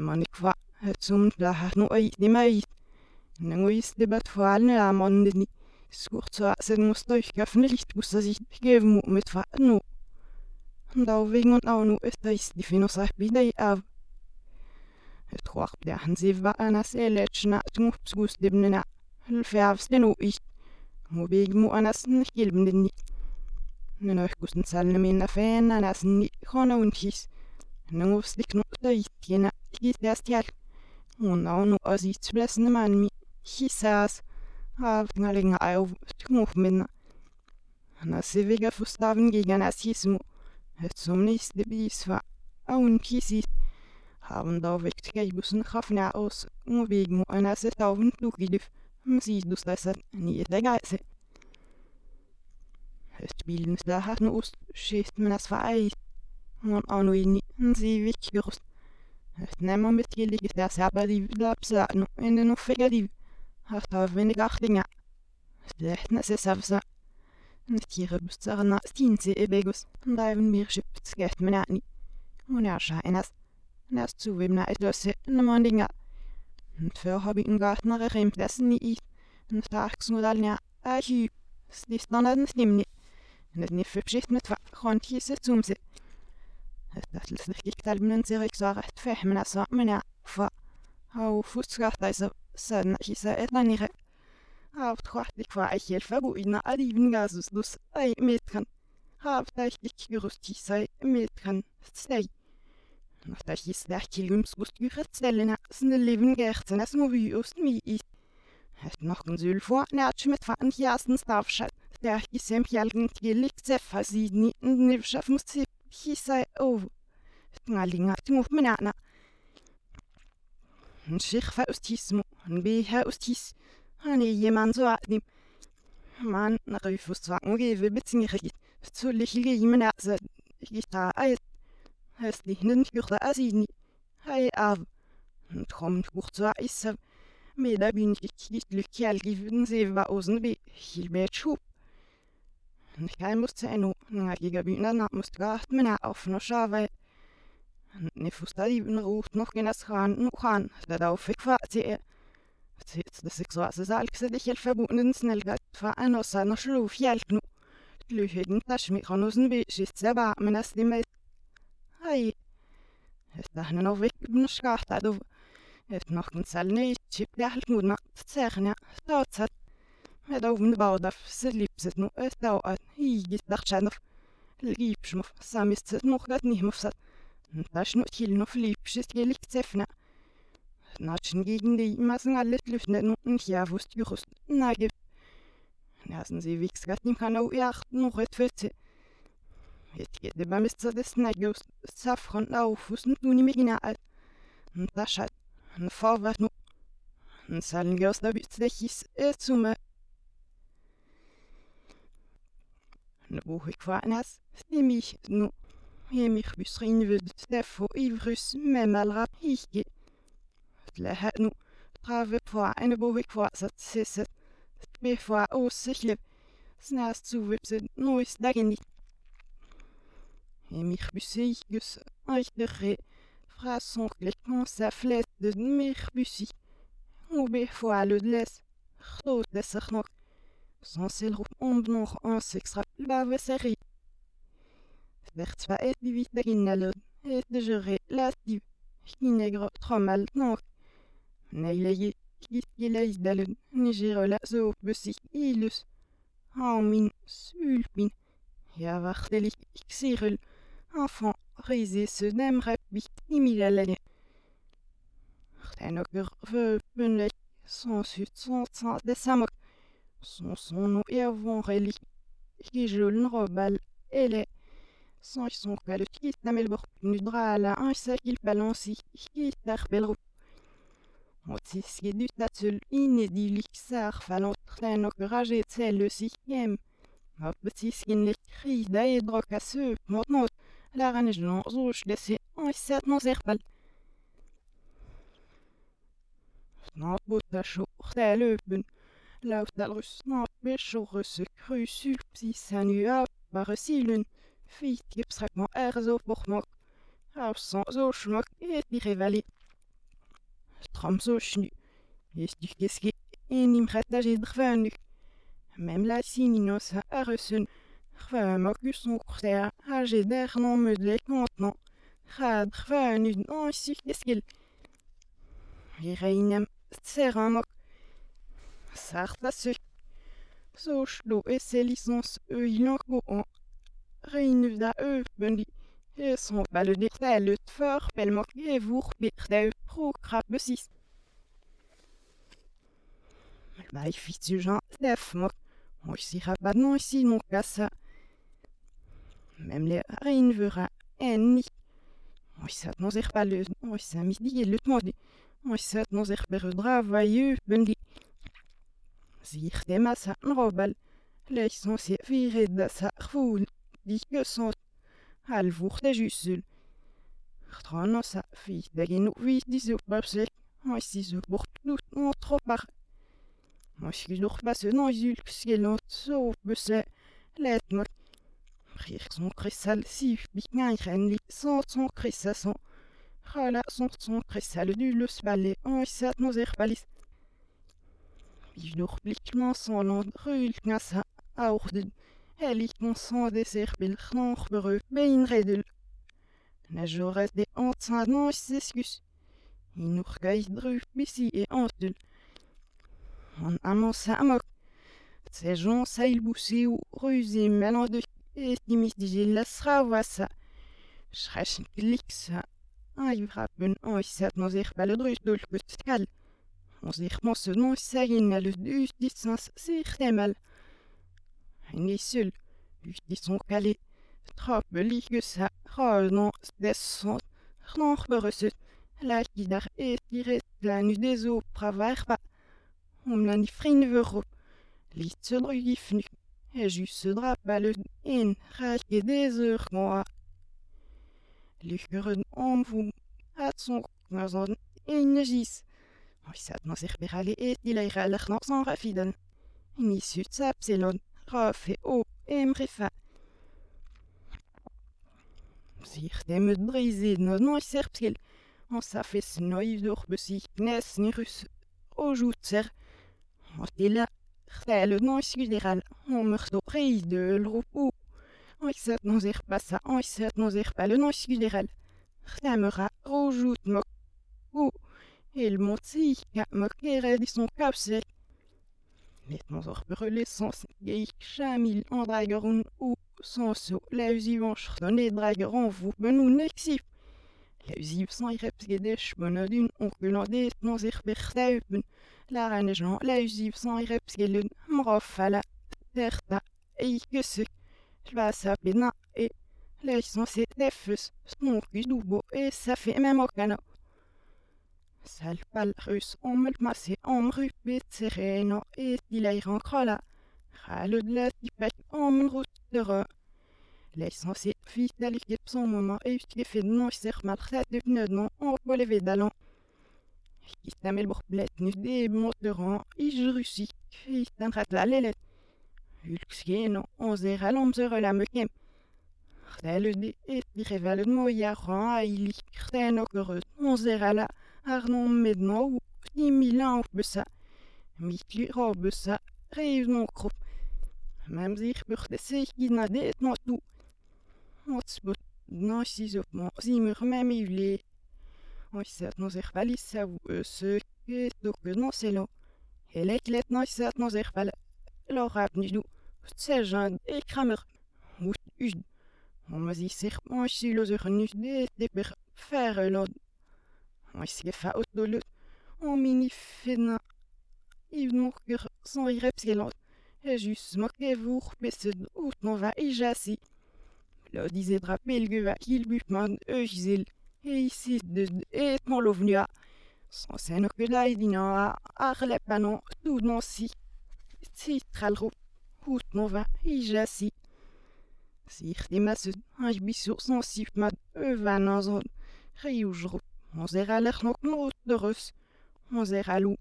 manikwa sum lahno oi dimai nanguis debat falne amondni skurza sen musto ich öffentlich busse sich gevmu mit fatnu dau wegen und au nu ist ich die finosa bidei av Trois bdahan siva anas elechna tmupsgus dibnena lfavstenu ich mubigmu anas nhilbneni nenohkusten salmin afen anas ni khona untis nangufsdiknu daitkena estial. Unawnu asich blesnemanmi hisas avnalinga ayov tkumufmena. Nasivega fustaven gegen asismu. Zumnis de biswa aun kisis. Haben da wekt geibusen khafna aus. Mubigmu anaset auven tugidif. Msidus hm, dasat nie de geise. Spilens nicht hat nust, schist man das vereist. Und auch nur in sie wichtig gerüst. Nämmermitglied der Serberi-Vilapsa-Anu in Ufegeri, Hartavene Gachlinger, Lehtnes Savsa, Tiere Bustarna Stinse Ebegus, Daiven Mirschipts Gehtmenani, Unascha ist, Nas Zuwebna Edosse, Nemondinga, Für Hobby und Gartnere Remtessen ich, Tarks Nudalnia, Archiv, Slistanen Slimni, Nefipschicht mit Wachhorn Kiese Zumse, الكتاب من سيريك صار فهم نصا منع ف أو فسخ دايسا سن شيسا إتنانيغ هابت خوحت ديك فاعيك الفابو إنا أليبن غازوس دوس أي ميتخن هابت أيك ديك غروستي ساي ميتخن ساي Nachdem ich es leicht gelüms gut gehört, sind Leben geächten, es muss wie aus mir ist. Hat noch ein Syl vor, natsch mit Fahren hier erstens darfschat. Der ich im Jalgen gelegt, sehr versiedni, und ne schaffen muss sie he said, oh, ngalinga timu menana. Nshikha ustismo, nbiha ustis, ani jeman so atnim. Man, nach wie vor zwangen, gewe bezingerig, zu lichige jemen erze, gita eis, es lichnen juchta asini, hei av, und kommt hoch zu eis, mir da bin ich gichtlich kerl gewünscht, sie war außen wie. ಕೈಮುಸ್ತೇನು ಈಗ ಬಿನ ಮುಸ್ತಾತ್ ಮಿನ ಅಫ್ನುಷಾವೆ Nefustalin ruft noch in das Hahn noch an, da darf ich quasi. Das ist so, als es alles sich hilft verbunden, schnell geht, war ein Osser noch schluf, jelk nu. Lüchigen Taschmichanusen wie schießt sehr warm, wenn das die Mäß. Hei. Es dachte noch weg, bin ich gerade, du. Es noch ein Zahl nicht, schiebt der halt gut nach, zerrne, dort hat. Redovno Baudav, Selipsetnu, Estauat, Igit Dachschanov, Lipschmov, Samistsetnu, Gatnihmovsat, Taschnu, Kilnov, Lipschist, Gelikzefna. Natschen gegen die Massen alle Lüftnen und hier Javust, Jurust, Nagiv. Nasen sie wichs Gatnim Hanau, Jacht, noch etwürze. Jetzt geht der Bamister des Nagius, Safron, Aufus und Unimegina alt. Taschat, Vorwart, Салнгёс да бит слехис э цуме ich nu. Hier mich besrin wird. Steffo ivrus memalra geht. le nu trave vor eine bovik vor sisse me vor aussichtlich snas zu wipse nois dagin nicht et mich busig gus euch de ré fra son sa flèche de mich busig ou fois le lesser nog sans ons série werd zwar et die vite dagin et de jure la die Kinegro trommel nog Neilegi gilais dalen nigerola zo busig ilus. Hamin sulpin. Ja wachtelig xirul. Enfant risé se nem rapbi imilalene. Rtenoker veupenlek sans sut sans sans desamok. Son son no ervon relik. Gijuln robal ele. Sans son kalut kit namelbor nudra ala un sakil balansi. Kit arbelro Motsiski tatul inedilik sar falon tren och rage tselle sikiem. Motsiskin le kri da e drok a se mot not. La ranjon zouch non serpal. Snart bota cho ta löpen. Laut dal rus snart becho rus kru sulpsi sanu a bare silun. Fit gipsrakman er zo portmak. Av sans zo schmak et di revali. Tramsochnu. Istukeski drvanu. Mem la sininos a resun. Rvamakus on kurtea a jeder non me de contenant. Ra drvanu non istukeski. Ireinem tseramok. Sarta se. Sochlo e se licence e ilanko en. Reinu da e bendi. E son balle dirtel ut for pelmok e vour birteu pro krabesis. Vai fitu Jean lef mok. Moi si rabat non ici non kassa. Même les vera enni. Moi sat non zich balle. Moi sa midi e lut modi. Moi sat non bendi. Nrobal. Leis son se viré da sa rvoul. Di que son al vour de jusul. Sa fi dagin u vi di zo babsel. Moi si zo bort lut non trop par. Moi si zo bas non zul skelot so besle. Let mot. Rir son cressal si renli sans son son son du le nos erbalis. Ilour blikman son land rul knasa aourden. Elik mon son des erbil knor bereu bein redel. Na joret de antsan non seskus. Inour gais dru bisi e antul. An amant il boussi ou ruzi melande e dimis digil la sra wassa. Schrechen gliksa. Ai vrapen oisat nos erbal drus Ons irmans se non sagin al dus distance sich temal. En is sul. Us dis son kalé. Trappe lige sa. Ra non des son. Knor berusut. La kidar e tire la nu des o pravar pa. Om la ni frin vero. Lit se drugif nu. E jus se drap al en. Rak e des ur moa. Lucheren om vous. At son knazon. En gis. Iralach nos en rafiden. Ni sut sa pselon. Raf e o emrefa. Sich dem drize no no serpsil. On sa fes noiv dur besi knes ni rus. O joutser. O tila. Rtel no isguderal. On merdo reiz de l'roupo. Oisat nos ir passa. Oisat nos ir pal no isguderal. Rtemera o jout mok. O. Il monti ka mokere di son kapsel. Let nos or brûlé sans geik chamil en drageron ou sans so la usivan chtonne drageron vous benou nexip. La usib sans ireps gedesh bonodun nos ir bertaupen. La ranejan la usib sans ireps gelun mrofala terta eikese. Lva sa pena e la son se defus stonkus dubo e ça fait même okano. Salpal rus omel masse omru bit sereno e dileiran krala. Rale de la tipek omrut de re. L'essence fit d'alikip son moment et fait non ser maltret de pneudon en relevé d'allon. Istamel borblet nu de moteran i russi. Istam rat la on la et on zera la Arnon medno ou i milan besa. Mikli ro besa reiv non krop. Mem zich burte seich gina det no tu. Ots but no si op mo zimmer se ke do ke no du. E zi sich mo si lo zich nu de Oisge fa ut dolut. O mini fena. Iv mokker sans irepsgelant. E jus mokke vour besed out non va e jasi. Lo dize drapel geva kil bupman e gizel. E isi de et mon lovnua. Sans sen que la edina a ar le panon tout non si. Si tralro. Out non va e jasi. Sir de masse. Ai bisur sans sifmad e van an zon. Riujro. On zera lech nog nood de rus. On zera lou.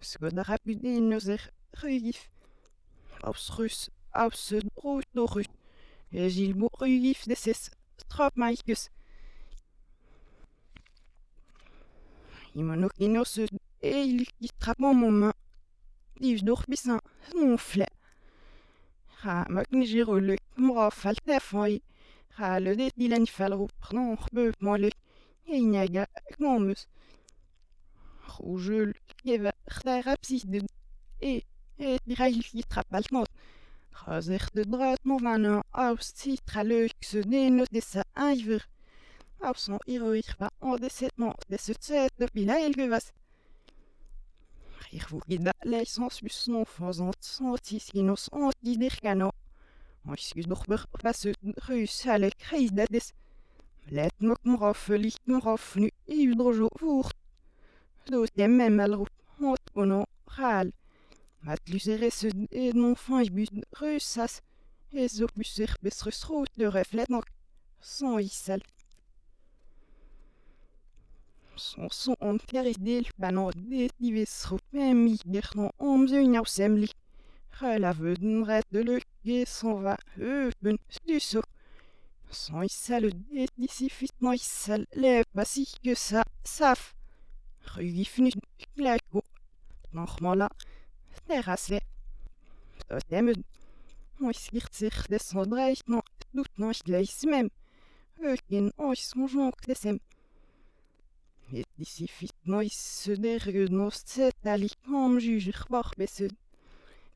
Sko da rapude no zer rugif. Aus rus. Aus do rus. E gil bo rugif de ses. Trop maikes. Imonokinos eil kitrapomoma divdorpisan snonfle. Ha magnigeroluk mrafal tefoi. Ha le det dilen falro pran beuk moluk. Einaga gnomus. Rougel keva rapside e e dirail kitrapal not. Razer de drat no vana aus titraluk se denot de sa aiver. Aufson iroirpa o de setman de pila elgevas. Rirvugida leisensus non fazant santis ginos antidirkano. Oiskus dorber passe rus alle kreisdades. Let mok mrof lich mrof nu i udrojo voert. Do tem mem alro mot bono ral. Mat lusere se e non fan i bus rusas. De reflet. Son isel. Son son om keridel bano det dives rupem i gerno om zeun au semli. Rel a veuden ret de le ge son va eupen stuso. Son isel det disi fit no isel le basi que sa saf. Rugifnu glako. Nog mola. Terrasse. Totemen. Ois girt zich des no dreigt no doet no gleis mem. Eukin ois son jonk desem. Et d'ici fit nois se derge nos set ali om juger bar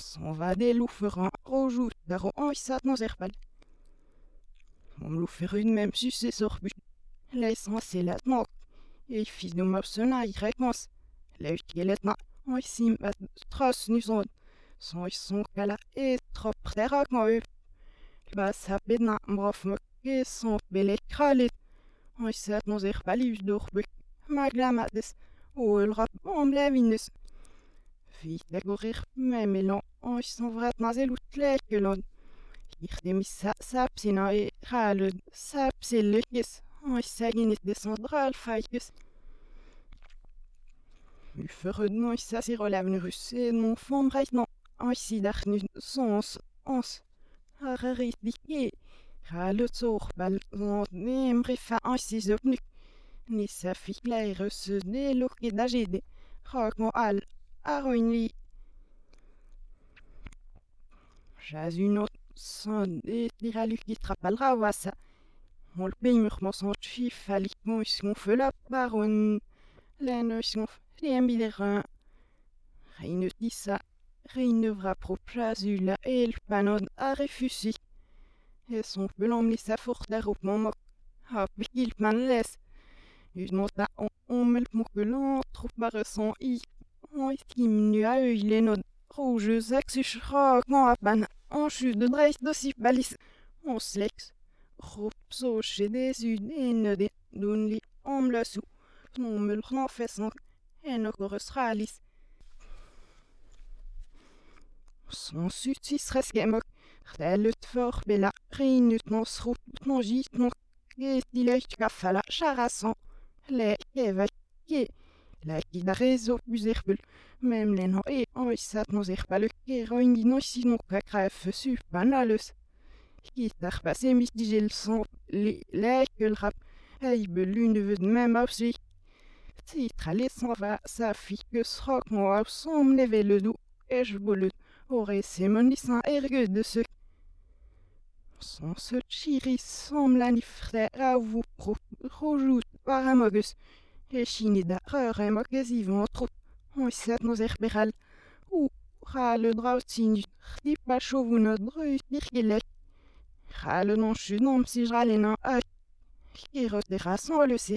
Son va des louferans rojout daro oisat nos erbal. Om louferun même succès sorbu. L'essentiel nok. Et fils de mopsena i réponse. Leut geletna. Oisim bat tros nuson. Son son kala et trop terak mo eux. Bas hapedna mrof mok ge son bele kralit. Ois set nos er palius dorbuk. Maglamades. O el rap om levinus. Ut lekelon. Ich dem sa sapsina e ralud. Sapselukis. Ois saginit de son dral faikus. U ferud nois sa si rolavnurus e mon fond breit non. Ois si darnu sons. Ons. Ararit dike. Ralud soor bal zon neem rifa ois si zopnu. Ni sa fi leirus ne loke dagede. Rak mo al. Aroin li. Jaz un autre son de diralu qui trapal rawasa. On le paye mur mon son chif alik mon iskon fe la baron. Len iskon lien biderin. Reine disa. Reine vra pro jazula el panon a refusi. Et son pelon mi sa fort darop mon mok. Hop il man les. Une nota on on mel mon pelon trop barreson i. On estime nu a eu il est non. Rouge apan. On chute de dreich dosi balis. On slex. Ropso chez des une de d'un li om la sou. Non me le renfessant. Et no correstralis. Son sutis resgemok. Rtellet for bella. Rinut non sroep non git non. Get dilech kafala charassan. Le eva ye. La qui da rezo buzerbul. Mem len ho e oisat nos erbal ke roin di nos si non kakref su banalus. Gitar passe mis digel son le lekel rap. Ei belun de ved mem aufsi. Titra les son va sa fi que srok mo au som leve le dou. E je bolut. Ore se monisan ergue de ce. Son se chiri som la ni frère a vous pro. Rojout paramogus. E chini da reur mok ez ivan trop. Oisat nos erberal. Ou ra le drautin du tri pa chauve no dru dirgelet. Ra le non chu non si jrale nan a. Ki rotera son le se.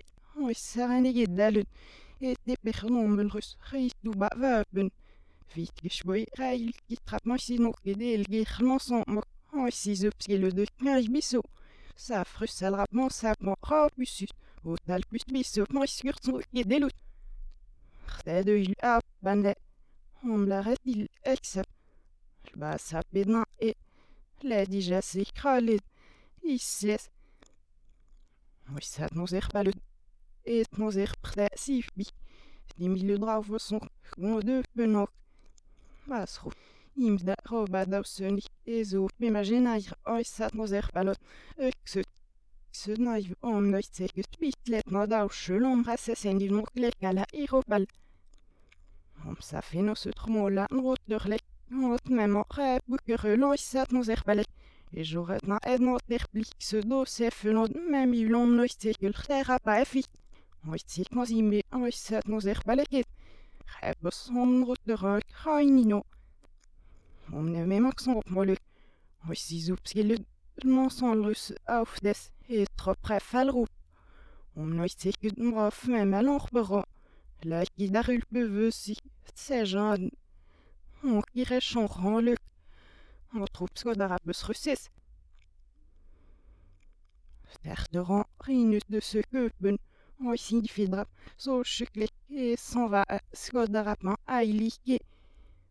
Dalut. Et de pernon melrus. Ri du ba vapen. Vite geshboi rail ki trap mo si no kede el german son mok. Oisi zo pske le de knarich biso. Ça frussel rapement ça mon rapus. Au tal plus bis op moi sur son et des loups. De il a bande. On l'arrête il accepte. Bah ça pédant et la digestie cralé. Il se laisse. Oui, ça nous est pas le. Et nous est prêt si bi. Die milieu drauf son. On de penok. Mas goed. Imda roba dausönig. Ezo imaginair oisat nos er balot. Ökse. Se naiv om noitsekus bitlet no dauselom rassesendil moklekala iropal. Om sa fino se tromola nrot nos er balek. Et j'aurais na ednot der blik se do se fenot mem ilom noitsekul terra pa effi. Oitsik nos imbe oisat nos er baleket. Rebus om rot de ne. Oisis upskillet mensonlus auf des et trop prefalroep. Om noitsekut mrof mem alongbero. La qui darul beveusi. C'est jeune. On kirait chon ranluk. On trouve ce darabus russis. Verderan rinus de ce köpen. Oisin fidrap. So chuklik et s'en va à skodarapman ailike.